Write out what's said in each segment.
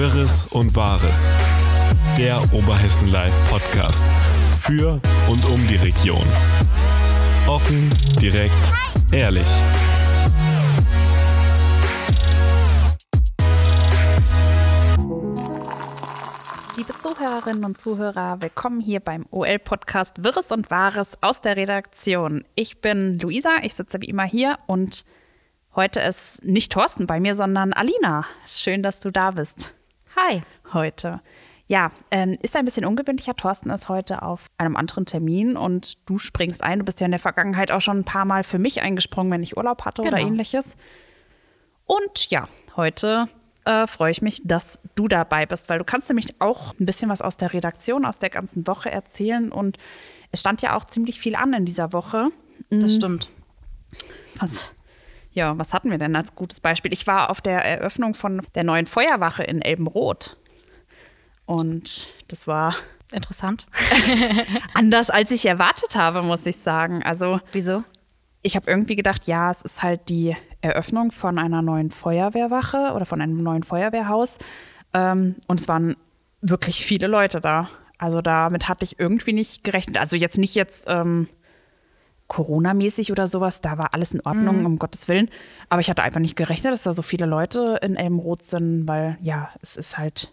Wirres und Wahres. Der Oberhessen Live Podcast. Für und um die Region. Offen, direkt, ehrlich. Liebe Zuhörerinnen und Zuhörer, willkommen hier beim OL-Podcast Wirres und Wahres aus der Redaktion. Ich bin Luisa, ich sitze wie immer hier und heute ist nicht Thorsten bei mir, sondern Alina. Schön, dass du da bist. Hi. Heute. Ja, ähm, ist ein bisschen ungewöhnlicher. Thorsten ist heute auf einem anderen Termin und du springst ein. Du bist ja in der Vergangenheit auch schon ein paar Mal für mich eingesprungen, wenn ich Urlaub hatte oder Genau. ähnliches. Und ja, heute äh, freue ich mich, dass du dabei bist, weil du kannst nämlich auch ein bisschen was aus der Redaktion, aus der ganzen Woche erzählen. Und es stand ja auch ziemlich viel an in dieser Woche. Das stimmt. Was, ja, was hatten wir denn als gutes Beispiel? Ich war auf der Eröffnung von der neuen Feuerwache in Elbenroth. Und das war Interessant. anders, als ich erwartet habe, muss ich sagen. Also Wieso? ich habe irgendwie gedacht, ja, es ist halt die Eröffnung von einer neuen Feuerwehrwache oder von einem neuen Feuerwehrhaus. Ähm, und es waren wirklich viele Leute da. Also damit hatte ich irgendwie nicht gerechnet. Also jetzt nicht jetzt ähm, Corona-mäßig oder sowas, da war alles in Ordnung, um Gottes Willen. Aber ich hatte einfach nicht gerechnet, dass da so viele Leute in Elmroth sind, weil ja, es ist halt,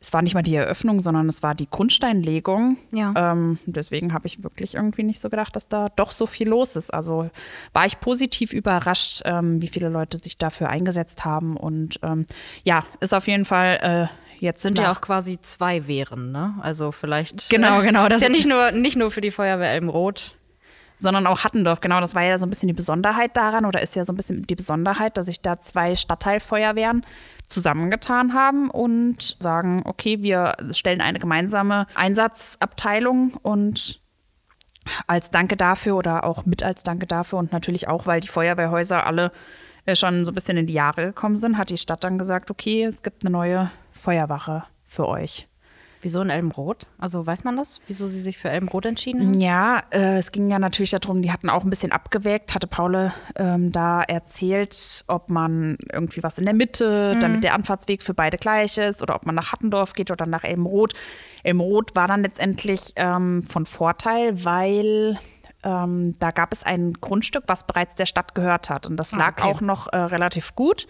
es war nicht mal die Eröffnung, sondern es war die Grundsteinlegung. Ja. Ähm, deswegen habe ich wirklich irgendwie nicht so gedacht, dass da doch so viel los ist. Also war ich positiv überrascht, ähm, wie viele Leute sich dafür eingesetzt haben. Und ähm, ja, ist auf jeden Fall äh, jetzt Sind ja auch quasi zwei Wehren, ne? Also vielleicht. Genau, genau, das- Das ist ja nicht nur, nicht nur für die Feuerwehr Elmroth. Sondern auch Hattendorf. Genau, das war ja so ein bisschen die Besonderheit daran oder ist ja so ein bisschen die Besonderheit, dass sich da zwei Stadtteilfeuerwehren zusammengetan haben und sagen, okay, wir stellen eine gemeinsame Einsatzabteilung und als Danke dafür oder auch mit als Danke dafür und natürlich auch, weil die Feuerwehrhäuser alle äh, schon so ein bisschen in die Jahre gekommen sind, hat die Stadt dann gesagt, okay, es gibt eine neue Feuerwache für euch. Wieso in Elmroth? Also weiß man das? Wieso sie sich für Elmroth entschieden haben? Ja, äh, es ging ja natürlich darum, die hatten auch ein bisschen abgewägt, hatte Paule ähm, da erzählt, ob man irgendwie was in der Mitte, damit der Anfahrtsweg für beide gleich ist, oder ob man nach Hattendorf geht oder nach Elmroth. Elmroth war dann letztendlich ähm, von Vorteil, weil ähm, da gab es ein Grundstück, was bereits der Stadt gehört hat. Und das Ah, lag okay. auch noch äh, relativ gut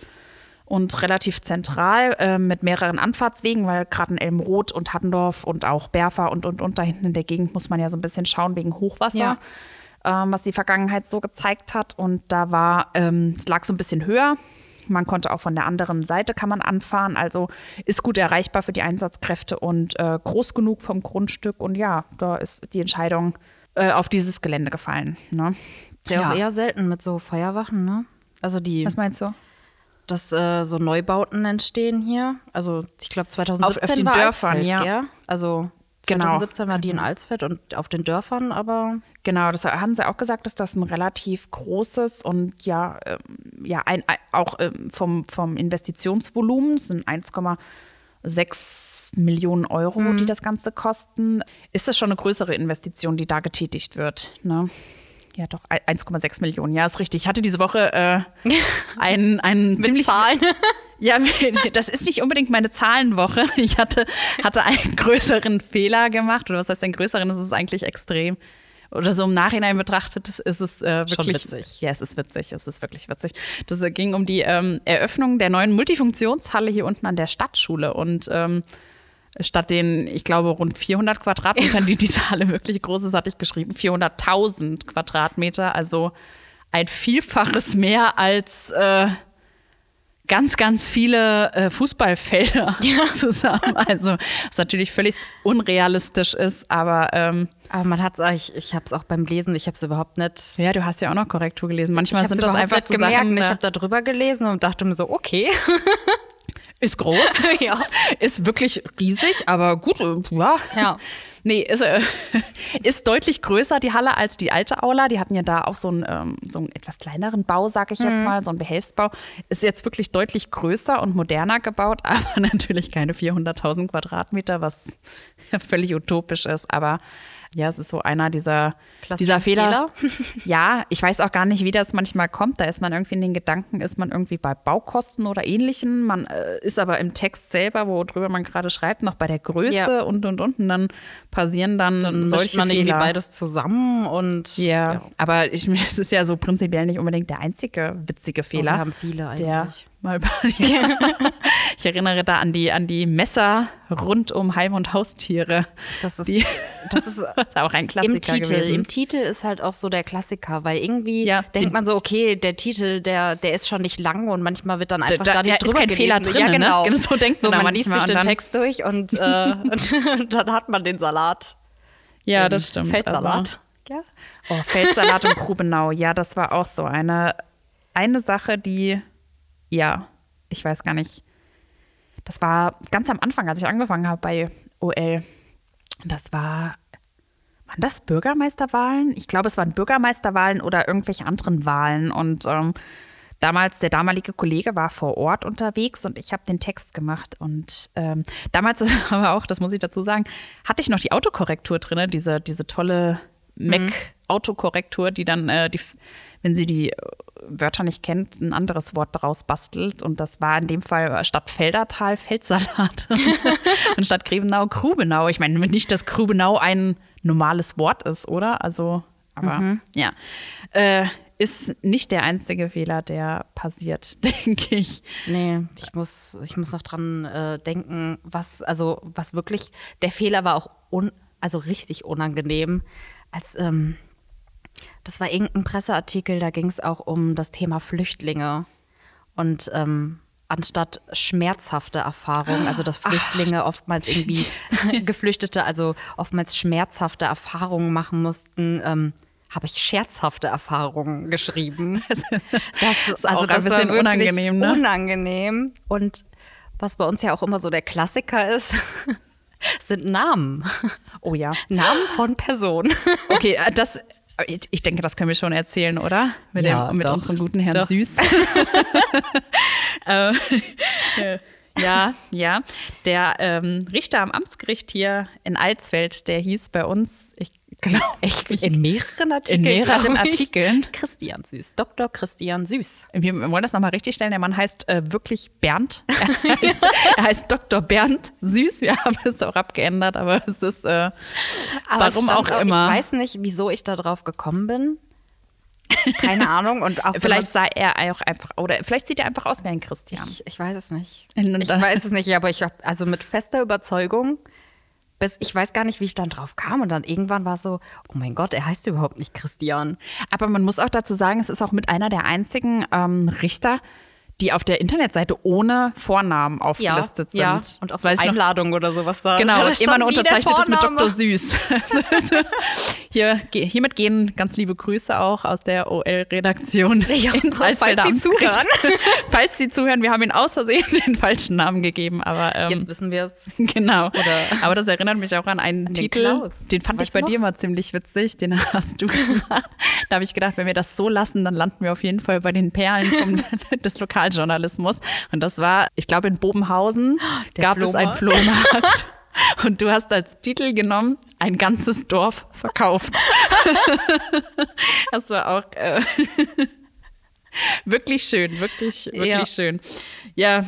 und relativ zentral äh, mit mehreren Anfahrtswegen, weil gerade in Elmroth und Hattendorf und auch Berfa und, und, und da hinten in der Gegend muss man ja so ein bisschen schauen wegen Hochwasser, Ja. ähm, was die Vergangenheit so gezeigt hat. Und da war, ähm, es lag so ein bisschen höher. Man konnte auch von der anderen Seite kann man anfahren, also ist gut erreichbar für die Einsatzkräfte und äh, groß genug vom Grundstück. Und ja, da ist die Entscheidung äh, auf dieses Gelände gefallen. Ne? Ist ja, auch eher selten mit so Feuerwachen, ne? Also die, Was meinst du? Dass äh, so Neubauten entstehen hier. Also ich glaube 2017 auf den war Dörfern, Alsfeld, ja. gell? Also Genau. 2017 war die in Alsfeld und auf den Dörfern, aber Genau, das haben sie auch gesagt, dass das ein relativ großes und ja, ähm, ja ein, auch ähm, vom, vom Investitionsvolumen es sind 1,6 Millionen Euro, die das Ganze kosten. Ist das schon eine größere Investition, die da getätigt wird? Ne? Ja, doch, ein- 1,6 Millionen, ja, ist richtig. Ich hatte diese Woche äh, einen, einen ziemlich Zahlen. ja, das ist nicht unbedingt meine Zahlenwoche. Ich hatte, hatte einen größeren Fehler gemacht. Oder was heißt einen größeren? Das ist eigentlich extrem. Oder so im Nachhinein betrachtet ist es äh, Schon wirklich witzig. Ja, es ist witzig. Es ist wirklich witzig. Das äh, ging um die ähm, Eröffnung der neuen Multifunktionshalle hier unten an der Stadtschule. Und ähm, statt den, ich glaube, rund 400 Quadratmetern, die diese Halle wirklich groß ist, hatte ich geschrieben, 400.000 Quadratmeter. Also ein Vielfaches mehr als äh, ganz, ganz viele äh, Fußballfelder zusammen. Also, was natürlich völlig unrealistisch ist, aber ähm, Aber man hat es, ich, ich habe es auch beim Lesen, ich habe es überhaupt nicht. ja, du hast ja auch noch Korrektur gelesen. Ich Manchmal sind das einfach so gemerkt. Sachen, ich äh, habe da drüber gelesen und dachte mir so, okay. ist groß, ja. ist wirklich riesig, aber gut, äh, ja. Ja. Nee, ist, äh, ist deutlich größer, die Halle, als die alte Aula. Die hatten ja da auch so einen, ähm, so einen etwas kleineren Bau, sag ich jetzt mal, so einen Behelfsbau. Ist jetzt wirklich deutlich größer und moderner gebaut, aber natürlich keine 400.000 Quadratmeter, was völlig utopisch ist. Aber ja, es ist so einer dieser, dieser Fehler. Fehler. Ja, ich weiß auch gar nicht, wie das manchmal kommt. Da ist man irgendwie in den Gedanken, ist man irgendwie bei Baukosten oder Ähnlichem. Man äh, ist aber im Text selber, worüber man gerade schreibt, noch bei der Größe Ja. und und und. Und dann passieren dann, Dann solche man irgendwie Fehler. beides zusammen und Ja, aber ich, es ist ja so prinzipiell nicht unbedingt der einzige witzige Oh, Fehler. wir haben viele eigentlich. der mal Ich erinnere da an die, an die Messer rund um Heim- und Haustiere. Das ist, Die- das ist auch ein Klassiker im Titel. gewesen. Im Titel ist halt auch so der Klassiker, weil irgendwie Ja, denkt den- man so, okay, der Titel, der, der ist schon nicht lang und manchmal wird dann einfach da- da, nicht ja, ist drüber kein gelesen. Fehler drin, ja, ne? genau. Genau, so denkt so, man man liest sich den Text durch und, äh, und dann hat man den Salat. ja, Den das stimmt. Feldsalat. Also, ja. Oh, Feldsalat und Grubenau. Ja, das war auch so eine, eine Sache, die, ja, ich weiß gar nicht. Das war ganz am Anfang, als ich angefangen habe bei OL. Das war, waren das Bürgermeisterwahlen? Ich glaube, es waren Bürgermeisterwahlen oder irgendwelche anderen Wahlen. Und ähm, damals, der damalige Kollege war vor Ort unterwegs und ich habe den Text gemacht. Und ähm, damals aber auch, das muss ich dazu sagen, hatte ich noch die Autokorrektur drin, diese, diese tolle Mac-Autokorrektur, die dann, äh, die, wenn sie die äh, Wörter nicht kennt, ein anderes Wort draus bastelt. Und das war in dem Fall statt Feldertal Feldsalat und statt Grebenau Grubenau. Ich meine, nicht, dass Grubenau ein normales Wort ist, oder? Also, aber ja. Äh, ist nicht der einzige Fehler, der passiert, denke ich. Nee, ich muss, ich muss noch dran äh, denken, was, also was wirklich, der Fehler war auch un, also richtig unangenehm, als ähm, das war irgendein Presseartikel, da ging es auch um das Thema Flüchtlinge. Und ähm, anstatt schmerzhafte Erfahrungen, also dass Flüchtlinge oftmals irgendwie Geflüchtete, also oftmals schmerzhafte Erfahrungen machen mussten, ähm, habe ich scherzhafte Erfahrungen geschrieben. Das ist auch ein bisschen unangenehm, ne? Unangenehm. Und was bei uns ja auch immer so der Klassiker ist, sind Namen. Oh ja. Namen von Personen. Okay, äh, das. Ich denke, das können wir schon erzählen, oder? Mit, Ja, dem, mit doch. unserem guten Herrn Doch. Süß. äh, ja, ja. Der ähm, Richter am Amtsgericht hier in Alsfeld, der hieß bei uns, ich glaube, In mehreren Artikeln. mehreren glaub ich. Artikeln. Christian Süß. Dr. Christian Süß. Wir wollen das nochmal richtig stellen. Der Mann heißt äh, wirklich Bernd. Er heißt, er heißt Dr. Bernd Süß. Wir haben es auch abgeändert, aber es ist, äh, Aber warum auch immer. Ich weiß nicht, wieso ich da drauf gekommen bin. Keine Ahnung. Und auch Vielleicht sah er auch einfach, oder vielleicht sieht er einfach aus wie ein Christian. ich, ich weiß es nicht. Ich weiß es nicht, aber ich habe also mit fester Überzeugung, bis, ich weiß gar nicht, wie ich dann drauf kam. Und dann irgendwann war es so, oh mein Gott, er heißt überhaupt nicht Christian. Aber man muss auch dazu sagen, es ist auch mit einer der einzigen ähm, Richter, die auf der Internetseite ohne Vornamen aufgelistet sind. ja. Und auch so Weiß noch- Einladungen oder sowas da. Genau, immer nur unterzeichnet ist mit. Dr. Süß. Hier, hiermit gehen ganz liebe Grüße auch aus der OL-Redaktion Ja, ins falls Alsfelder Sie zuhören. falls Sie zuhören, wir haben ihn aus Versehen den falschen Namen gegeben, aber ähm, Jetzt wissen wir es. Genau. Oder- Aber das erinnert mich auch an einen den Titel, Klaus. den fand Weißt ich bei dir mal ziemlich witzig. Den hast du gemacht. Da habe ich gedacht, wenn wir das so lassen, dann landen wir auf jeden Fall bei den Perlen vom, des Lokaljournalismus. Und das war, ich glaube, in Bobenhausen Der gab es einen Flohmarkt. Und du hast als Titel genommen, ein ganzes Dorf verkauft. das war auch äh, wirklich schön, wirklich, wirklich Ja. schön. Ja,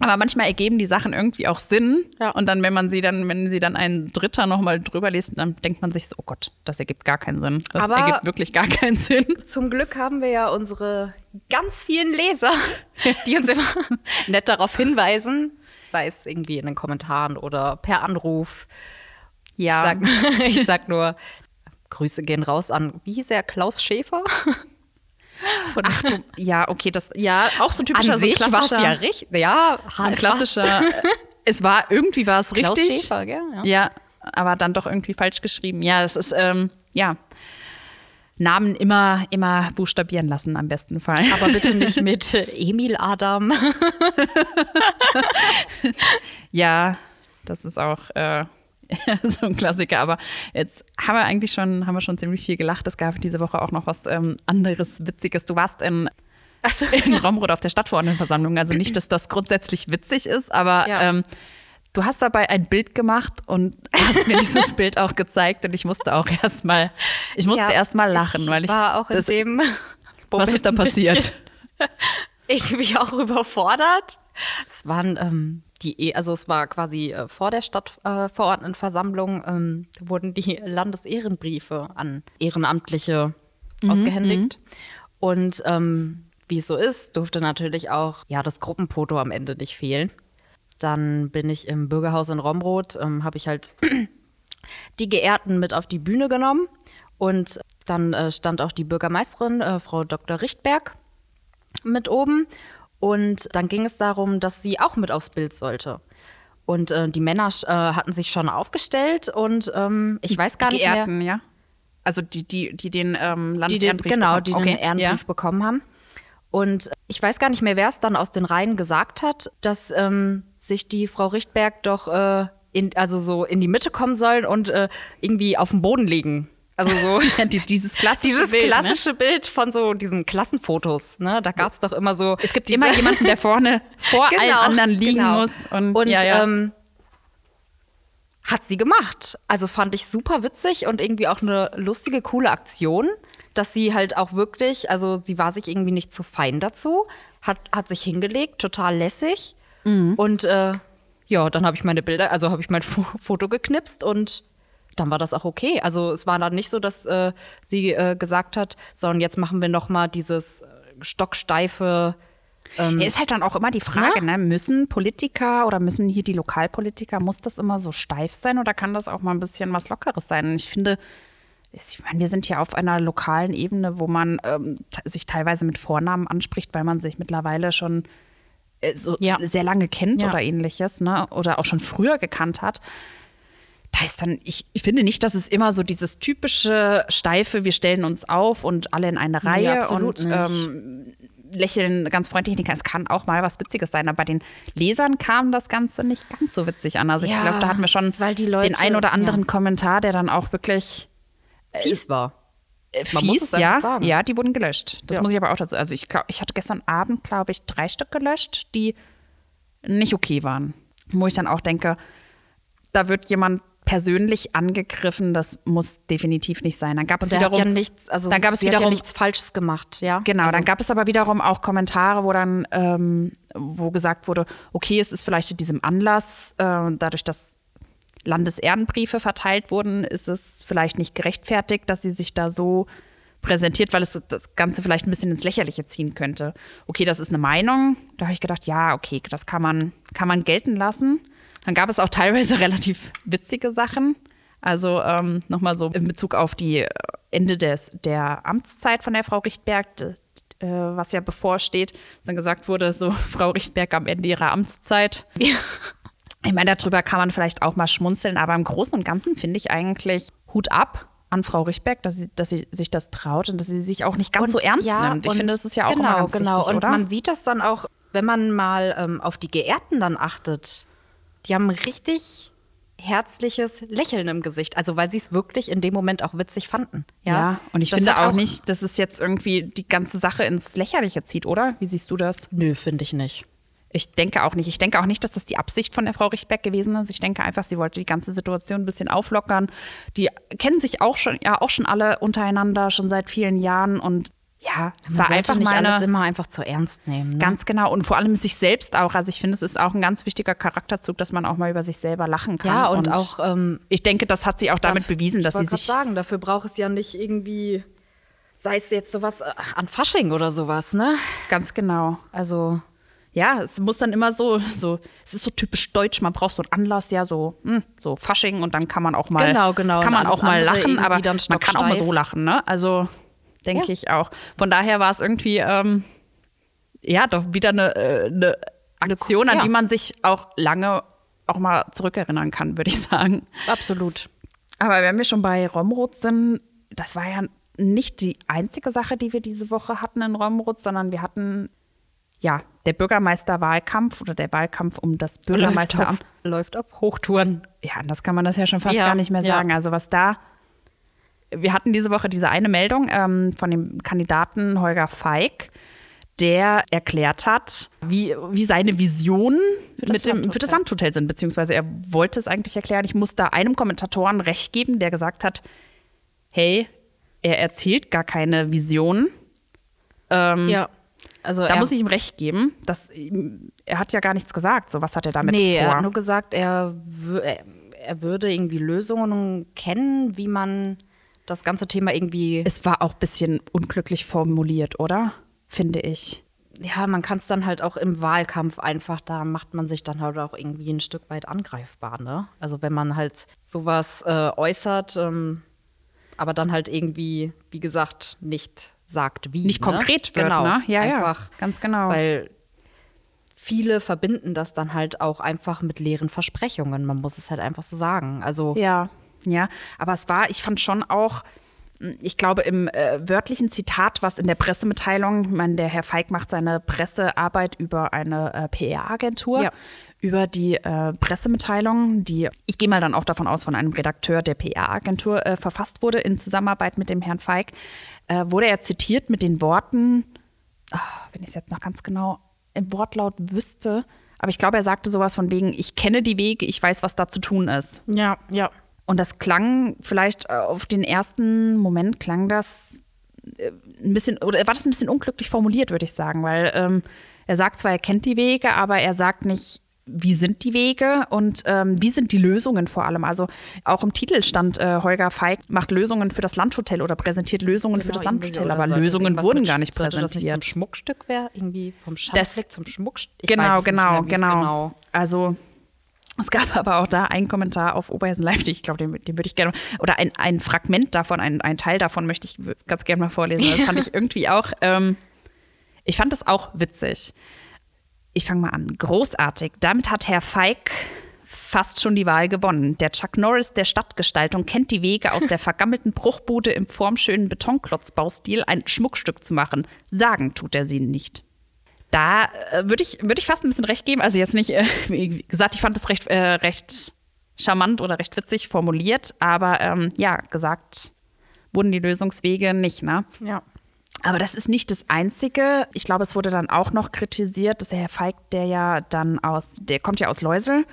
aber manchmal ergeben die Sachen irgendwie auch Sinn. Ja. Und dann, wenn man sie dann, wenn sie dann ein Dritter nochmal drüber liest, dann denkt man sich so, oh Gott, das ergibt gar keinen Sinn. Das Aber- ergibt wirklich gar keinen Sinn. Zum Glück haben wir ja unsere ganz vielen Leser, die uns immer nett darauf hinweisen, sei es irgendwie in den Kommentaren oder per Anruf. Ja. Ich sag, ich sag nur, Grüße gehen raus an, wie hieß er, Klaus Schäfer? Von Ach du, ja, okay, das, ja, auch so typischer, an so sich es klassischer, ja richtig. Ja, so ein klassischer, es war, irgendwie war es Klaus richtig. Schäfer, gell? Ja. Ja, aber dann doch irgendwie falsch geschrieben. Ja, es ist, ähm, ja, Namen immer, immer buchstabieren lassen am besten Fall. Aber bitte nicht mit äh, Emil Adam. Ja, das ist auch äh, so ein Klassiker. Aber jetzt haben wir eigentlich schon, haben wir schon ziemlich viel gelacht. Es gab diese Woche auch noch was ähm, anderes Witziges. Du warst in, Also, in Romrod auf der Stadtverordnetenversammlung. Also nicht, dass das grundsätzlich witzig ist, aber Ja. ähm, Du hast dabei ein Bild gemacht und hast mir dieses Bild auch gezeigt und ich musste auch erstmal, ich musste Ja, erstmal lachen, weil ich war auch in das, dem. was ist da bisschen passiert? irgendwie auch überfordert. Es waren ähm, die, E- also es war quasi äh, vor der Stadtverordnetenversammlung ähm, wurden die Landesehrenbriefe an Ehrenamtliche ausgehändigt. Und ähm, wie es so ist, durfte natürlich auch ja das Gruppenfoto am Ende nicht fehlen. Dann bin ich im Bürgerhaus in Romroth, ähm, habe ich halt die Geehrten mit auf die Bühne genommen. Und dann äh, stand auch die Bürgermeisterin, äh, Frau Dr. Richtberg, mit oben. Und dann ging es darum, dass sie auch mit aufs Bild sollte. Und äh, die Männer äh, hatten sich schon aufgestellt und ähm, ich weiß gar nicht mehr, Geehrten, ja? Also die, die, die den ähm, die den, Landesehrenbrief genau, bekommen. die okay. den Ehrenbrief ja. bekommen haben. Und ich weiß gar nicht mehr, wer es dann aus den Reihen gesagt hat, dass ähm, sich die Frau Richtberg doch äh, in, also so in die Mitte kommen soll und äh, irgendwie auf dem Boden liegen. Also so Die- dieses klassische dieses Bild, ne? klassische Bild von so diesen Klassenfotos. Ne? Da gab es doch immer so. Es gibt diese- immer jemanden, der vorne vor allen Genau, anderen liegen genau. muss. Und, Und ja, ja. Ähm, hat sie gemacht. Also fand ich super witzig und irgendwie auch eine lustige, coole Aktion, dass sie halt auch wirklich, also sie war sich irgendwie nicht zu fein dazu, hat, hat sich hingelegt, total lässig. Mhm. Und äh, ja, dann habe ich meine Bilder, also habe ich mein Fo Foto geknipst und dann war das auch okay. Also es war dann nicht so, dass äh, sie äh, gesagt hat, sondern jetzt machen wir noch mal dieses äh, stocksteife Ja, ist halt dann auch immer die Frage, ne? müssen Politiker oder müssen hier die Lokalpolitiker, muss das immer so steif sein oder kann das auch mal ein bisschen was Lockeres sein? Und ich finde, ich meine, wir sind ja auf einer lokalen Ebene, wo man ähm, sich teilweise mit Vornamen anspricht, weil man sich mittlerweile schon äh, so Ja. sehr lange kennt Ja. oder ähnliches, ne? Oder auch schon früher gekannt hat. Da ist dann, ich, ich finde nicht, dass es immer so dieses typische steife, wir stellen uns auf und alle in eine Reihe absolut und ähm, lächeln ganz freundlich. Es kann auch mal was Witziges sein, aber bei den Lesern kam das Ganze nicht ganz so witzig an. Also ich Ja, glaube, da hatten wir schon Leute- den ein oder anderen ja. Kommentar, der dann auch wirklich fies war. äh, Man muss fies, es ja, sagen. ja, die wurden gelöscht. Das Ja. muss ich aber auch dazu. Also ich glaube, ich hatte gestern Abend, glaube ich, drei Stück gelöscht, die nicht okay waren. Wo ich dann auch denke, da wird jemand persönlich angegriffen, das muss definitiv nicht sein. Dann gab es wiederum ja nichts, also dann gab es wiederum ja nichts Falsches gemacht, ja. Genau, also, dann gab es aber wiederum auch Kommentare, wo dann, ähm, wo gesagt wurde, okay, es ist vielleicht in diesem Anlass, äh, dadurch, dass Landesehrenbriefe verteilt wurden, ist es vielleicht nicht gerechtfertigt, dass sie sich da so präsentiert, weil es das Ganze vielleicht ein bisschen ins Lächerliche ziehen könnte. Okay, das ist eine Meinung. Da habe ich gedacht, ja, okay, das kann man, kann man gelten lassen. Dann gab es auch teilweise relativ witzige Sachen. Also ähm, nochmal so in Bezug auf die äh, Ende des, der Amtszeit von der Frau Richtberg, äh, was ja bevorsteht, dann gesagt wurde, so Frau Richtberg am Ende ihrer Amtszeit. Ich meine, darüber kann man vielleicht auch mal schmunzeln, aber im Großen und Ganzen finde ich eigentlich Hut ab an Frau Richtberg, dass sie, dass sie sich das traut und dass sie sich auch nicht ganz so ernst ja, nimmt. Ich und finde, das ist ja auch genau, immer ganz genau. wichtig, und oder? man sieht das dann auch, wenn man mal ähm, auf die Geehrten dann achtet. Die haben ein richtig herzliches Lächeln im Gesicht. Also weil sie es wirklich in dem Moment auch witzig fanden. Ja, ja, und ich Das finde hat auch nicht, dass es jetzt irgendwie die ganze Sache ins Lächerliche zieht, oder? Wie siehst du das? Nö, finde ich nicht. Ich denke auch nicht. Ich denke auch nicht, dass das die Absicht von der Frau Richtberg gewesen ist. Ich denke einfach, sie wollte die ganze Situation ein bisschen auflockern. Die kennen sich auch schon, ja, auch schon alle untereinander, schon seit vielen Jahren. Und ja, es Man war einfach nicht mal alles immer einfach zu ernst nehmen. Ne? Ganz genau. Und vor allem sich selbst auch. Also ich finde, es ist auch ein ganz wichtiger Charakterzug, dass man auch mal über sich selber lachen kann. ja, und, auch ähm, ich denke, das hat sie auch damit bewiesen, dass sie sich sagen, dafür braucht es ja nicht irgendwie, sei es jetzt sowas äh, an Fasching oder sowas, ne? ganz genau. Also Ja, es muss dann immer so, so, es ist so typisch deutsch, man braucht so einen Anlass, ja, so, hm, so Fasching und dann kann man auch mal, Genau, genau. kann Und man auch mal lachen, aber dann man kann auch mal so lachen, ne? Also denke Ja. ich auch. Von daher war es irgendwie, ähm, ja, doch wieder eine, äh, eine Aktion, an ja. die man sich auch lange auch mal zurückerinnern kann, würde ich sagen. absolut. Aber wenn wir schon bei Romrod sind, das war ja nicht die einzige Sache, die wir diese Woche hatten in Romrod, sondern wir hatten ja der Bürgermeisterwahlkampf oder der Wahlkampf um das Bürgermeisteramt. läuft auf Hochtouren. Ja, anders kann man das ja schon fast Ja, gar nicht mehr ja. sagen. Also was da, wir hatten diese Woche diese eine Meldung ähm, von dem Kandidaten Holger Feig, der erklärt hat, wie, wie seine Vision Für das mit dem für Landhotel. das Landhotel sind, beziehungsweise er wollte es eigentlich erklären. Ich muss da einem Kommentatoren recht geben, der gesagt hat, hey, er erzählt gar keine Vision. Ja. Also Da er, muss ich ihm recht geben. Dass, er hat ja gar nichts gesagt. So, was hat er damit Nee, er vor? hat nur gesagt, er, er, er würde irgendwie Lösungen kennen, wie man das ganze Thema irgendwie. es war auch ein bisschen unglücklich formuliert, oder? Finde ich. Ja, man kann es dann halt auch im Wahlkampf einfach, da macht man sich dann halt auch irgendwie ein Stück weit angreifbar, ne? Also wenn man halt sowas äh, äußert, ähm, aber dann halt irgendwie, wie gesagt, nicht sagt, wie. Nicht ne? konkret wird, genau, ne? Ja, ja, einfach, ganz genau. Weil viele verbinden das dann halt auch einfach mit leeren Versprechungen. Man muss es halt einfach so sagen. Also Ja, ja. Aber es war, ich fand schon auch, mh, ich glaube, im äh, wörtlichen Zitat, was in der Pressemitteilung, ich meine, der Herr Feig macht seine Pressearbeit über eine äh, PR-Agentur, Ja. über die äh, Pressemitteilung, die, ich gehe mal dann auch davon aus, von einem Redakteur der PR-Agentur äh, verfasst wurde in Zusammenarbeit mit dem Herrn Feig, äh, wurde er zitiert mit den Worten, ah, wenn ich es jetzt noch ganz genau im Wortlaut wüsste, aber ich glaube, er sagte sowas von wegen, ich kenne die Wege, ich weiß, was da zu tun ist. ja, ja. Und das klang vielleicht äh, auf den ersten Moment klang das äh, ein bisschen, oder war das ein bisschen unglücklich formuliert, würde ich sagen, weil ähm, er sagt zwar, er kennt die Wege, aber er sagt nicht, wie sind die Wege und ähm, wie sind die Lösungen vor allem. Also auch im Titel stand, äh, Holger Feig macht Lösungen für das Landhotel oder präsentiert Lösungen für das Genau, Landhotel, aber Lösungen wurden gar nicht sollte Das nicht zum präsentiert. Schmuckstück wäre, irgendwie vom Schandfleck zum Schmuckstück. Ich genau, genau, es genau, Also es gab aber auch da einen Kommentar auf Oberhessen Live, ich glaube, den, den würde ich gerne, oder ein, ein Fragment davon, ein, ein Teil davon möchte ich ganz gerne mal vorlesen. Das fand ich irgendwie auch, ähm, ich fand das auch witzig. Ich fange mal an. Großartig. Damit hat Herr Feig fast schon die Wahl gewonnen. Der Chuck Norris der Stadtgestaltung kennt die Wege aus der vergammelten Bruchbude im formschönen Betonklotzbaustil ein Schmuckstück zu machen. Sagen tut er sie nicht. Da äh, würde ich, würd ich fast ein bisschen recht geben. Also jetzt nicht, äh, wie gesagt, ich fand das recht, äh, recht charmant oder recht witzig formuliert, aber ähm, ja, gesagt wurden die Lösungswege nicht, ne? Ja. Aber das ist nicht das Einzige. Ich glaube, es wurde dann auch noch kritisiert, dass der Herr Feig, der ja dann aus, der kommt ja aus Leusel.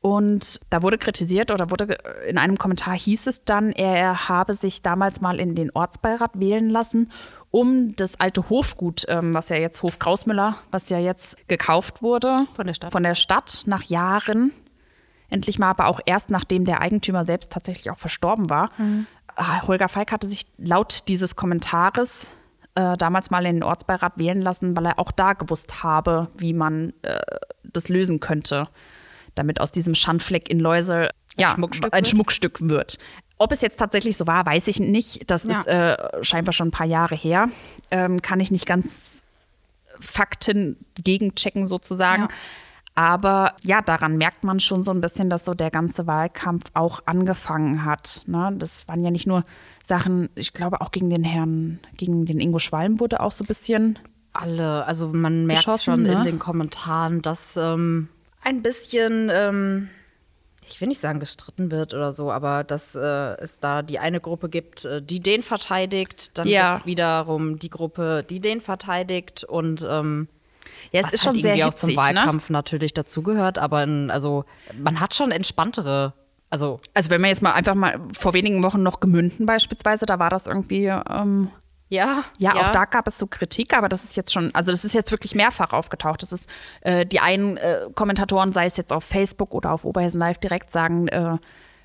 Und da wurde kritisiert oder wurde ge- in einem Kommentar hieß es dann, er habe sich damals mal in den Ortsbeirat wählen lassen, um das alte Hofgut, ähm, was ja jetzt Hof Krausmüller, was ja jetzt gekauft wurde Von der Stadt. von der Stadt nach Jahren, endlich mal, aber auch erst nachdem der Eigentümer selbst tatsächlich auch verstorben war. Ah, Holger Feig hatte sich laut dieses Kommentares äh, damals mal in den Ortsbeirat wählen lassen, weil er auch da gewusst habe, wie man äh, das lösen könnte, damit aus diesem Schandfleck in Läusel ja, Schmuckstück ein wird? Schmuckstück wird. Ob es jetzt tatsächlich so war, weiß ich nicht. Das Ja. ist äh, scheinbar schon ein paar Jahre her. Ähm, kann ich nicht ganz Fakten gegenchecken sozusagen. Ja. Aber ja, daran merkt man schon so ein bisschen, dass so der ganze Wahlkampf auch angefangen hat. Ne? Das waren ja nicht nur Sachen, ich glaube auch gegen den Herrn, gegen den Ingo Schwalm wurde auch so ein bisschen. Alle, also man merkt schon ne? in den Kommentaren, dass ähm, ein bisschen, ähm, ich will nicht sagen gestritten wird oder so, aber dass äh, es da die eine Gruppe gibt, äh, die den verteidigt, dann Ja. gibt es wiederum die Gruppe, die den verteidigt und ähm, Ja, es was ist schon halt sehr irgendwie hitzig, auch zum ne? Wahlkampf natürlich dazugehört, aber in, also man hat schon entspanntere, also Also wenn man jetzt mal einfach mal vor wenigen Wochen noch Gemünden beispielsweise, da war das irgendwie, ähm, ja, ja, auch da gab es so Kritik, aber das ist jetzt schon, also das ist jetzt wirklich mehrfach aufgetaucht. Das ist, äh, die einen äh, Kommentatoren, sei es jetzt auf Facebook oder auf Oberhessen Live direkt, sagen, äh,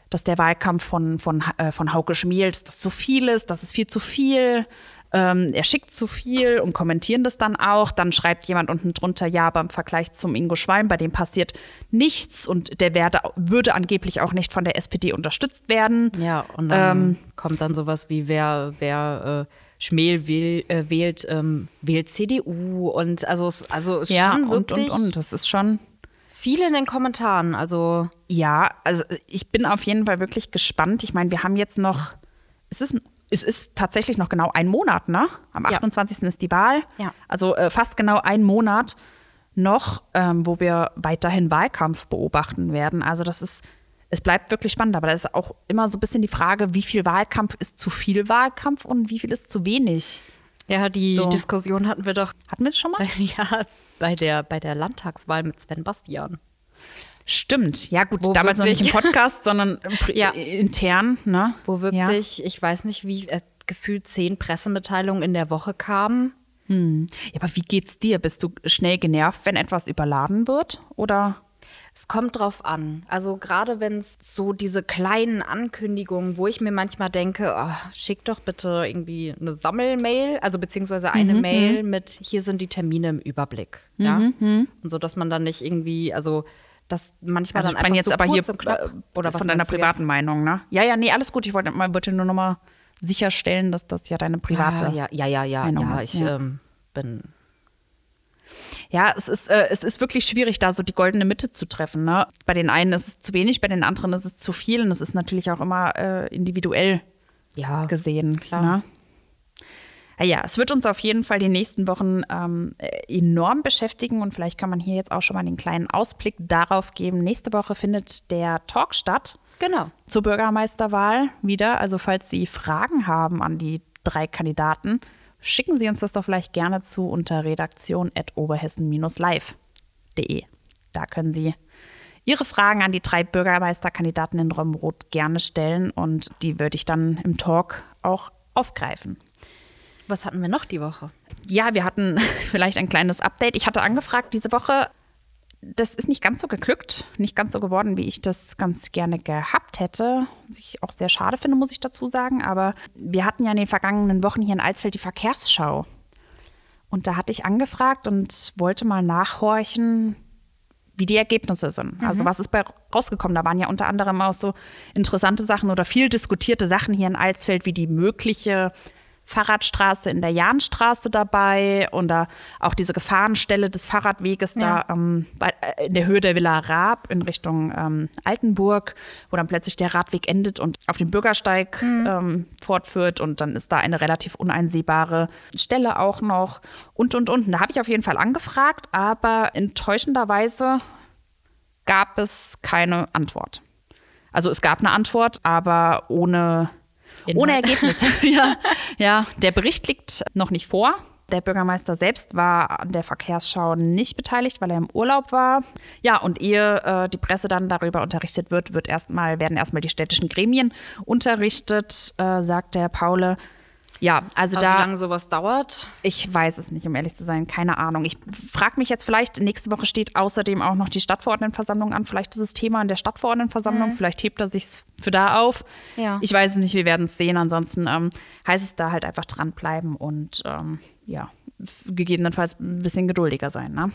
dass der Wahlkampf von, von, äh, von Hauke Schmiels, dass so viel ist, das ist viel zu viel. Ähm, er schickt zu viel und kommentieren das dann auch. Dann schreibt jemand unten drunter, ja, aber im Vergleich zum Ingo Schwalm, bei dem passiert nichts und der werde, würde angeblich auch nicht von der SPD unterstützt werden. Ja, und dann Ähm, kommt dann sowas wie, wer, wer äh, Schmähl wähl, äh, wählt, ähm, wählt CDU und also es also es Ja, schon und, wirklich und, und. Das ist schon. viel in den Kommentaren. Also Ja, also ich bin auf jeden Fall wirklich gespannt. Ich meine, wir haben jetzt noch, es ist, es ist tatsächlich noch genau ein Monat, ne? Am Ja. 28. ist die Wahl. Ja. Also äh, fast genau ein Monat noch, ähm, wo wir weiterhin Wahlkampf beobachten werden. Also das ist, es bleibt wirklich spannend, aber da ist auch immer so ein bisschen die Frage, wie viel Wahlkampf ist zu viel Wahlkampf und wie viel ist zu wenig. ja, die So. Diskussion hatten wir doch Hatten wir das schon mal? ja bei der bei der Landtagswahl mit Sven Bastian. Stimmt, ja gut, Wo damals noch nicht im Podcast, sondern Ja. intern, ne? Wo wirklich, ich weiß nicht, wie äh, gefühlt zehn Pressemitteilungen in der Woche kamen. Ja. ja, aber wie geht's dir? Bist du schnell genervt, wenn etwas überladen wird? Oder? Es kommt drauf an. Also gerade wenn es so diese kleinen Ankündigungen, wo ich mir manchmal denke, oh, schick doch bitte irgendwie eine Sammelmail, also beziehungsweise Mhm, eine Mail mit, hier sind die Termine im Überblick. Ja? Und so, dass man dann nicht irgendwie, also das manchmal Also dann einfach jetzt so aber hier äh, oder was von deiner privaten jetzt? Meinung, ne? Ja, ja, nee, alles gut. Ich wollte mal wollte nur noch mal sicherstellen, dass das ja deine private. Ah, ja, ja, ja, ja, Meinung ja, ist, ich ja. Ähm, bin Ja, es ist, äh, es ist wirklich schwierig, da so die goldene Mitte zu treffen. Ne? Bei den einen ist es zu wenig, bei den anderen ist es zu viel. Und es ist natürlich auch immer äh, individuell ja gesehen. klar. Ne? Ja, ja, es wird uns auf jeden Fall die nächsten Wochen ähm, äh, enorm beschäftigen und vielleicht kann man hier jetzt auch schon mal den kleinen Ausblick darauf geben. Nächste Woche findet der Talk statt Genau. zur Bürgermeisterwahl wieder. Also falls Sie Fragen haben an die drei Kandidaten, schicken Sie uns das doch vielleicht gerne zu unter redaktion.oberhessen-live.de. Da können Sie Ihre Fragen an die drei Bürgermeisterkandidaten in Romrod gerne stellen und die würde ich dann im Talk auch aufgreifen. Was hatten wir noch die Woche? Ja, wir hatten vielleicht ein kleines Update. Ich hatte angefragt diese Woche. Das ist nicht ganz so geglückt, nicht ganz so geworden, wie ich das ganz gerne gehabt hätte. Was ich auch sehr schade finde, muss ich dazu sagen. Aber wir hatten ja in den vergangenen Wochen hier in Alsfeld die Verkehrsschau. Und da hatte ich angefragt und wollte mal nachhorchen, wie die Ergebnisse sind. Also was ist bei rausgekommen? Da waren ja unter anderem auch so interessante Sachen oder viel diskutierte Sachen hier in Alsfeld, wie die mögliche Fahrradstraße in der Jahnstraße dabei und da auch diese Gefahrenstelle des Fahrradweges da ähm, bei, äh, in der Höhe der Villa Raab in Richtung ähm, Altenburg, wo dann plötzlich der Radweg endet und auf den Bürgersteig ähm, fortführt und dann ist da eine relativ uneinsehbare Stelle auch noch und und und. Und Da habe ich auf jeden Fall angefragt, aber enttäuschenderweise gab es keine Antwort. Also es gab eine Antwort, aber ohne, ohne Ergebnis. ja, ja, der Bericht liegt noch nicht vor. Der Bürgermeister selbst war an der Verkehrsschau nicht beteiligt, weil er im Urlaub war. Ja, und ehe äh, die Presse dann darüber unterrichtet wird, wird erstmal, werden erstmal die städtischen Gremien unterrichtet, äh, sagt der Paule. Ja, also Aber da. wie lange sowas dauert? Ich weiß es nicht, um ehrlich zu sein. Keine Ahnung. Ich frage mich jetzt vielleicht, nächste Woche steht außerdem auch noch die Stadtverordnetenversammlung an. Vielleicht ist das Thema in der Stadtverordnetenversammlung. Vielleicht hebt er sich für da auf. Ja. Ich weiß es nicht, wir werden es sehen. Ansonsten ähm, heißt es da halt einfach dranbleiben und ähm, ja, gegebenenfalls ein bisschen geduldiger sein. Ne?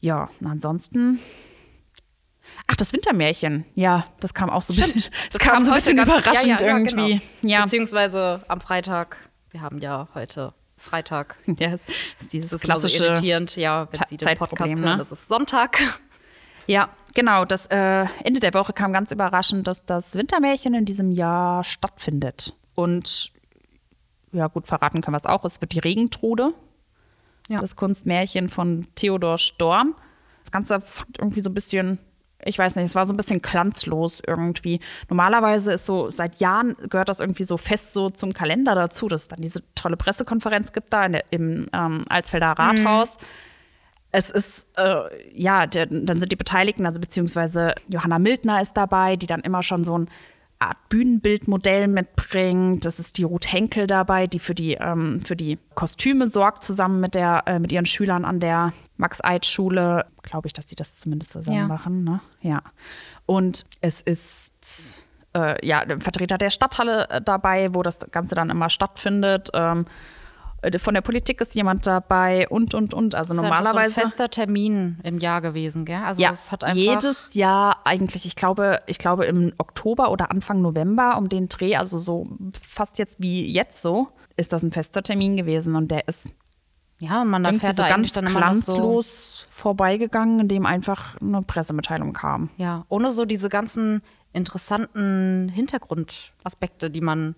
Ja, ansonsten. Ach, das Wintermärchen. Ja, das kam auch so ein bisschen, das kam so ein bisschen überraschend ja, ja, ja, irgendwie. Genau. Ja, Beziehungsweise am Freitag. Wir haben ja heute Freitag. ja, es ist dieses Das ist immer so klassische. irritierend, ja, wenn Sie den Podcast ne? hören. Das ist Sonntag. Ja, genau. Das äh, Ende der Woche kam ganz überraschend, dass das Wintermärchen in diesem Jahr stattfindet. Und ja, gut, verraten können wir es auch. Es wird die Regentrude. Ja. Das Kunstmärchen von Theodor Storm. Das Ganze fand irgendwie so ein bisschen, ich weiß nicht, es war so ein bisschen glanzlos irgendwie. Normalerweise ist so, seit Jahren gehört das irgendwie so fest so zum Kalender dazu, dass es dann diese tolle Pressekonferenz gibt da der, im ähm, Alsfelder Rathaus. Es ist, äh, ja, der, dann sind die Beteiligten, also beziehungsweise Johanna Mildner ist dabei, die dann immer schon so ein Art Bühnenbildmodell mitbringt. Das ist die Ruth Henkel dabei, die für die, ähm, für die Kostüme sorgt, zusammen mit, der, äh, mit ihren Schülern an der Max-Eid-Schule. Glaube ich, dass die das zumindest zusammen Ja. machen. Ne? Ja. Und es ist äh, ja, ein Vertreter der Stadthalle äh, dabei, wo das Ganze dann immer stattfindet. Ähm, äh, von der Politik ist jemand dabei und, und, und. Also Das ist normalerweise. So ein fester Termin im Jahr gewesen, gell? Also Ja, es hat einfach jedes Jahr eigentlich, ich glaube, ich glaube im Oktober oder Anfang November um den Dreh, also so fast jetzt wie jetzt so, ist das ein fester Termin gewesen und der ist Ja, und man irgendwie erfährt so da ganz dann noch so, glanzlos vorbeigegangen, in dem einfach eine Pressemitteilung kam. ja, ohne so diese ganzen interessanten Hintergrundaspekte, die man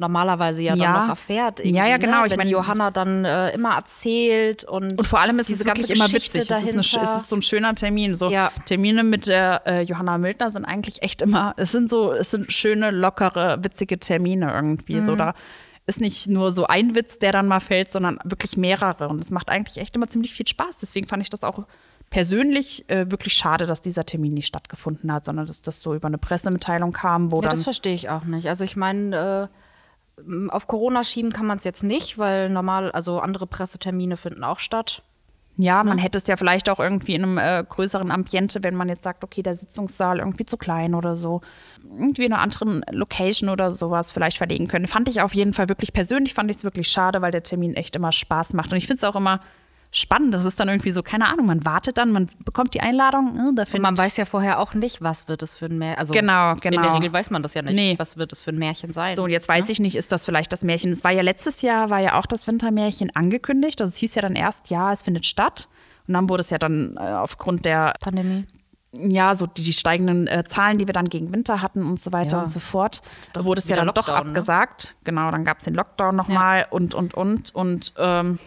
normalerweise ja, Ja. dann noch erfährt. Ja, ja, irgendwie, genau. Ne? Ich Wenn meine- Johanna dann äh, immer erzählt und Und vor allem ist es wirklich immer witzig. Es ist, eine, es ist so ein schöner Termin. So Ja. Termine mit der äh, Johanna Mildner sind eigentlich echt immer, es sind so, es sind schöne, lockere, witzige Termine irgendwie. Mhm. So da ist nicht nur so ein Witz, der dann mal fällt, sondern wirklich mehrere. Und es macht eigentlich echt immer ziemlich viel Spaß. Deswegen fand ich das auch persönlich äh, wirklich schade, dass dieser Termin nicht stattgefunden hat, sondern dass das so über eine Pressemitteilung kam, wo Ja, dann. das verstehe ich auch nicht. Also ich meine, äh, auf Corona schieben kann man es jetzt nicht, weil normal, also andere Pressetermine finden auch statt. Ja, Ne? man hätte es ja vielleicht auch irgendwie in einem äh, größeren Ambiente, wenn man jetzt sagt, okay, der Sitzungssaal irgendwie zu klein oder so, irgendwie in einer anderen Location oder sowas vielleicht verlegen können. Fand ich auf jeden Fall wirklich persönlich, fand ich es wirklich schade, weil der Termin echt immer Spaß macht. Und ich finde es auch immer spannend. Das ist dann irgendwie so, keine Ahnung, man wartet dann, man bekommt die Einladung, äh, da Und man weiß ja vorher auch nicht, was wird es für ein Märchen. Also Genau, In der genau. Regel weiß man das ja nicht. Nee. Was wird es für ein Märchen sein? So, und jetzt weiß ich nicht, ist das vielleicht das Märchen? Es war ja letztes Jahr, war ja auch das Wintermärchen angekündigt. Also es hieß ja dann erst, ja, es findet statt. Und dann wurde es ja dann äh, aufgrund der Pandemie. ja, so die, die steigenden äh, Zahlen, die wir dann gegen Winter hatten und so weiter Ja. und so fort, da wurde es ja dann doch Lockdown, ne? abgesagt. Genau, dann gab es den Lockdown nochmal und, und, und. Und ähm,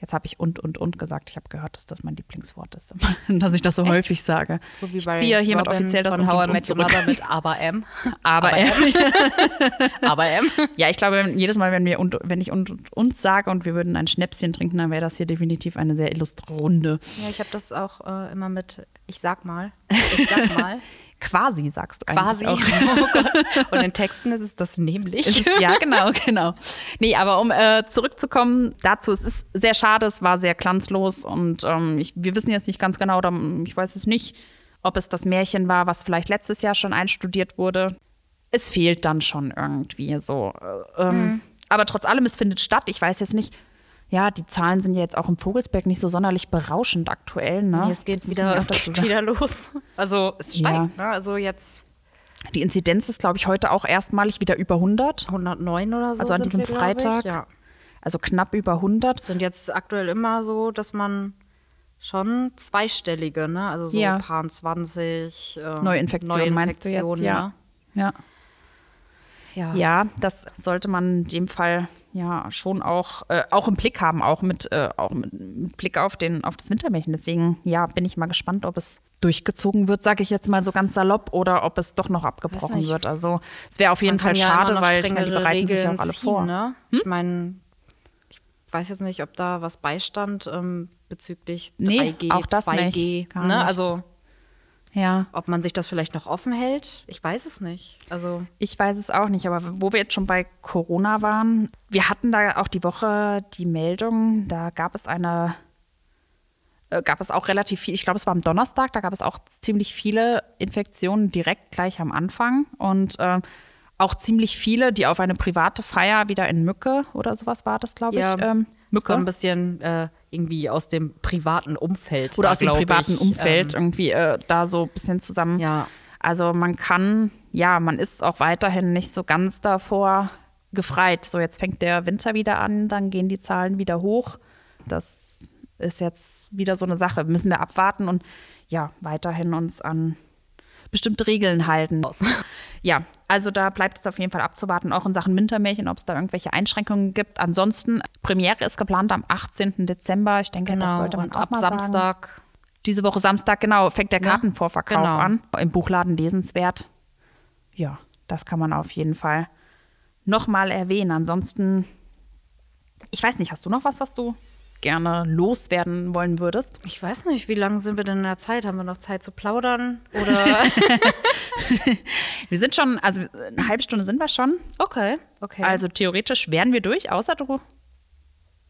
jetzt habe ich und, und, und gesagt. Ich habe gehört, dass das mein Lieblingswort ist, dass ich das so häufig sage. So wie ich bei ziehe hiermit Robin offiziell das von How I Met Your. Mother mit Aber M. Aber, äh, Aber M. ja, ich glaube, jedes Mal, wenn, wir und, wenn ich und, und, und sage und wir würden ein Schnäpschen trinken, dann wäre das hier definitiv eine sehr illustre Runde. Ja, ich habe das auch äh, immer mit, ich sag mal. Ich sag mal. Quasi, sagst du Quasi. eigentlich auch. Oh. Und in Texten ist es das nämlich. Es ist, ja, genau, genau. Nee, aber um äh, zurückzukommen dazu, es ist sehr schade, es war sehr glanzlos und ähm, ich, wir wissen jetzt nicht ganz genau, oder mm, ich weiß es nicht, ob es das Märchen war, was vielleicht letztes Jahr schon einstudiert wurde. Es fehlt dann schon irgendwie so. Äh, ähm, Aber trotz allem, es findet statt. Ich weiß jetzt nicht, ja, die Zahlen sind ja jetzt auch im Vogelsberg nicht so sonderlich berauschend aktuell. Ne? Nee, es geht wieder, es geht wieder los. Also es Ja. steigt, ne? Also jetzt Die Inzidenz ist, glaube ich, heute auch erstmalig wieder über 100. 109 oder so. Also an diesem wir, glaub ich. Freitag. Ja. Also knapp über 100. Sind jetzt aktuell immer so, dass man schon zweistellige, ne? Also so Ja. paar 20 äh, Neuinfektionen meinst du jetzt? Neuinfektionen, Ja. ne? Ja. Ja. Ja, das sollte man in dem Fall ja schon auch, äh, auch im Blick haben, auch mit, äh, auch mit, mit Blick auf, den, auf das Wintermärchen. Deswegen, ja, bin ich mal gespannt, ob es durchgezogen wird, sage ich jetzt mal so ganz salopp, oder ob es doch noch abgebrochen wird. Also es wäre auf jeden Fall ja schade, weil ich meine, die bereiten sich ja auch Regeln alle ziehen, vor. Hm? Ne? Ich meine, ich weiß jetzt nicht, ob da was beistand ähm, bezüglich Nee, 3G, auch das 2G. nicht. Ne? Also Ja, ob man sich das vielleicht noch offen hält, ich weiß es nicht. Also ich weiß es auch nicht, aber wo wir jetzt schon bei Corona waren, wir hatten da auch die Woche die Meldung, da gab es eine äh, gab es auch relativ viel, ich glaube, es war am Donnerstag, da gab es auch ziemlich viele Infektionen direkt gleich am Anfang und äh, auch ziemlich viele, die auf eine private Feier wieder in Mücke oder sowas war das, glaube ich. Ja, Ähm, Mücke. ein bisschen äh, irgendwie aus dem privaten Umfeld. Oder aus dem privaten ich. Umfeld Ähm, irgendwie äh, da so ein bisschen zusammen. ja. Also man kann, ja, man ist auch weiterhin nicht so ganz davor gefreit. So, jetzt fängt der Winter wieder an, dann gehen die Zahlen wieder hoch. Das ist jetzt wieder so eine Sache. Müssen wir abwarten und ja, weiterhin uns an bestimmte Regeln halten. Ja, also da bleibt es auf jeden Fall abzuwarten, auch in Sachen Wintermärchen, ob es da irgendwelche Einschränkungen gibt. Ansonsten, Premiere ist geplant am 18. Dezember. Ich denke, das Genau. sollte man auch ab mal sagen. Samstag Diese Woche Samstag, genau, fängt der Ja, Kartenvorverkauf genau. an. Im Buchladen lesenswert. Ja, das kann man auf jeden Fall nochmal erwähnen. Ansonsten, ich weiß nicht, hast du noch was, was du gerne loswerden wollen würdest? Ich weiß nicht, wie lange sind wir denn in der Zeit? Haben wir noch Zeit zu plaudern? Oder? Wir sind schon, also eine halbe Stunde sind wir schon. okay, okay. Also theoretisch wären wir durch, außer du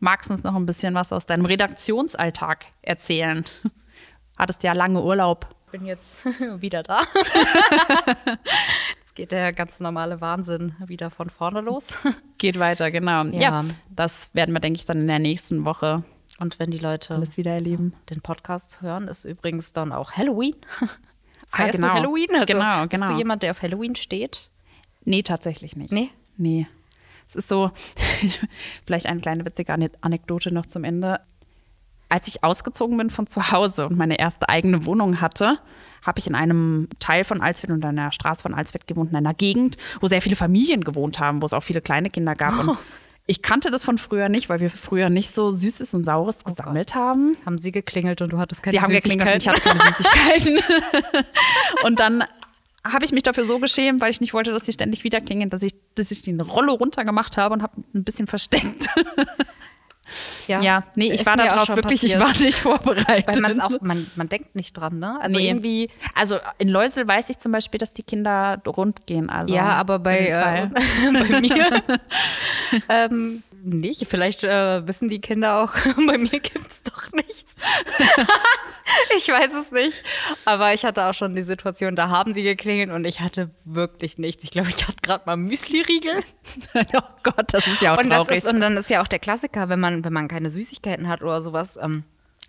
magst uns noch ein bisschen was aus deinem Redaktionsalltag erzählen. Hattest ja lange Urlaub. ich bin jetzt wieder da. Geht der ganz normale Wahnsinn wieder von vorne los. Geht weiter, genau. Ja. Ja. das werden wir, denke ich, dann in der nächsten Woche Und wenn die Leute alles wieder erleben. den Podcast hören, ist übrigens dann auch Halloween. Feierst genau. du Halloween? Also, Genau, Bist genau. du jemand, der auf Halloween steht? Nee, tatsächlich nicht. Nee? Nee. Es ist so, vielleicht eine kleine witzige Ane- Anekdote noch zum Ende. Als ich ausgezogen bin von zu Hause und meine erste eigene Wohnung hatte, habe ich in einem Teil von Alsfeld und einer Straße von Alsfeld gewohnt, in einer Gegend, wo sehr viele Familien gewohnt haben, wo es auch viele kleine Kinder gab. Und ich kannte das von früher nicht, weil wir früher nicht so Süßes und Saures gesammelt haben. Haben sie geklingelt und du hattest keine Sie haben geklingelt und ich hatte keine Süßigkeiten. und dann habe ich mich dafür so geschämt, weil ich nicht wollte, dass sie ständig wieder klingeln, dass ich, dass ich den Rollo runtergemacht habe und habe ein bisschen versteckt. Ja, nee, ich war darauf wirklich, ich passiert. war nicht vorbereitet. Weil auch, man, man denkt nicht dran, ne? Also Nee. irgendwie. Also in Läusel weiß ich zum Beispiel, dass die Kinder rund gehen. Also Ja, aber bei, äh, bei mir ähm, nicht. Vielleicht äh, wissen die Kinder auch, bei mir gibt es doch nichts. ich weiß es nicht. Aber ich hatte auch schon die Situation, da haben sie geklingelt und ich hatte wirklich nichts. Ich glaube, ich hatte gerade mal Müsli-Riegel. oh Gott, das ist ja auch Und, traurig. ist, und dann ist ja auch der Klassiker, wenn man, wenn man keine Süßigkeiten hat oder sowas. Ähm,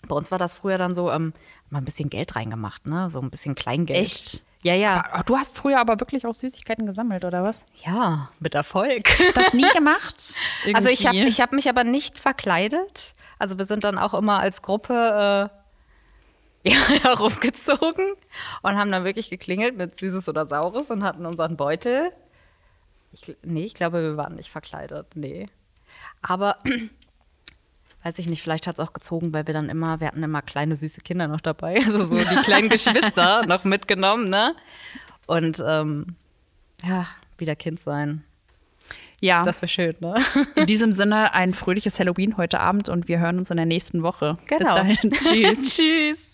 bei uns war das früher dann so, ähm, mal ein bisschen Geld reingemacht, ne? So ein bisschen Kleingeld. Echt? Ja, ja. Du hast früher aber wirklich auch Süßigkeiten gesammelt, oder was? Ja, mit Erfolg. Das nie gemacht? Also ich habe ich hab mich aber nicht verkleidet. Also wir sind dann auch immer als Gruppe äh, ja, herumgezogen und haben dann wirklich geklingelt mit Süßes oder Saures und hatten unseren Beutel. Ich, nee, ich glaube, wir waren nicht verkleidet. Nee. Aber weiß ich nicht, vielleicht hat es auch gezogen, weil wir dann immer, wir hatten immer kleine süße Kinder noch dabei, also so die kleinen Geschwister noch mitgenommen, ne? Und ähm, ja, wieder Kind sein. Ja, Das wäre schön, ne? in diesem Sinne ein fröhliches Halloween heute Abend und wir hören uns in der nächsten Woche. Bis Genau. dahin. Tschüss. Tschüss.